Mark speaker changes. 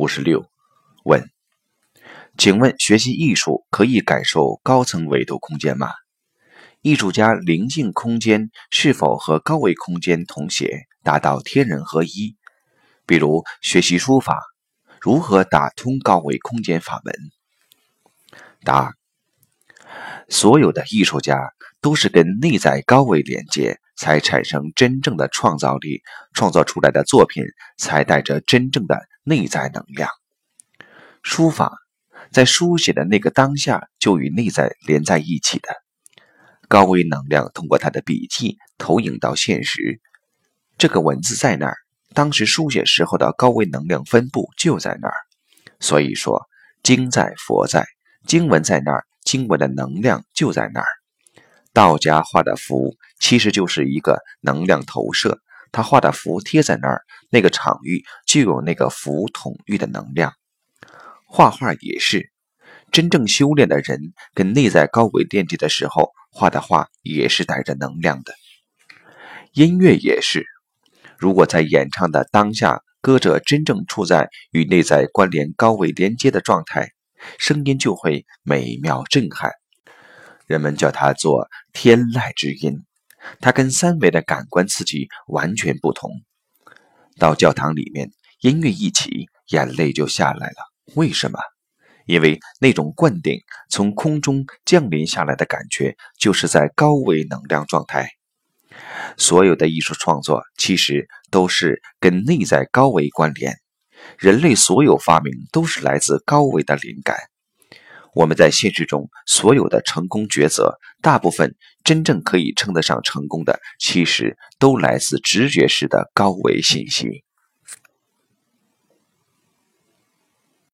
Speaker 1: 五十六问，请问学习艺术可以感受高层维度空间吗？艺术家临近空间是否和高维空间同谐，达到天人合一？比如学习书法，如何打通高维空间法门？答：所有的艺术家都是跟内在高维连接，才产生真正的创造力，创造出来的作品才带着真正的内在能量。书法在书写的那个当下就与内在连在一起的。高维能量通过他的笔记投影到现实，这个文字在那儿，当时书写时候的高维能量分布就在那儿。所以说，经在佛在，经文在那儿，经文的能量就在那儿。道家画的符其实就是一个能量投射，他画的符贴在那儿，那个场域就有那个符统御的能量。画画也是。真正修炼的人跟内在高维连接的时候，画的画也是带着能量的。音乐也是，如果在演唱的当下，歌者真正处在与内在关联高维连接的状态，声音就会美妙震撼。人们叫它做天籁之音，它跟三维的感官刺激完全不同。到教堂里面，音乐一起，眼泪就下来了。为什么？因为那种灌顶从空中降临下来的感觉，就是在高维能量状态。所有的艺术创作其实都是跟内在高维关联。人类所有发明都是来自高维的灵感。我们在现实中所有的成功抉择，大部分真正可以称得上成功的，其实都来自直觉式的高维信息。